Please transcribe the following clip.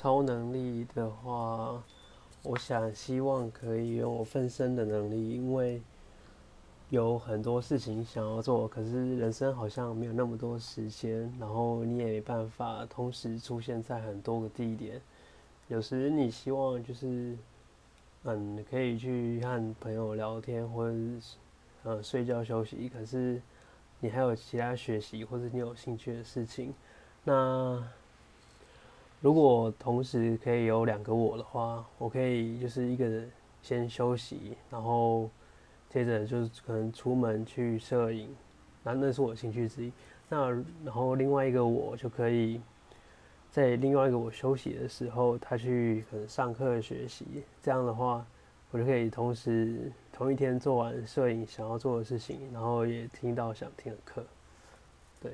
超能力的话，我想希望可以用我分身的能力，因为有很多事情想要做，可是人生好像没有那么多时间，然后你也没办法同时出现在很多个地点。有时你希望就是嗯，可以去和朋友聊天，或者是呃睡觉休息，可是你还有其他学习或者你有兴趣的事情，那。如果同时可以有两个我的话，我可以就是一个人先休息，然后接着就是可能出门去摄影，那那是我的兴趣之一。那然后另外一个我就可以在另外一个我休息的时候，他去可能上课学习。这样的话，我就可以同时同一天做完摄影想要做的事情，然后也听到想听的课。对。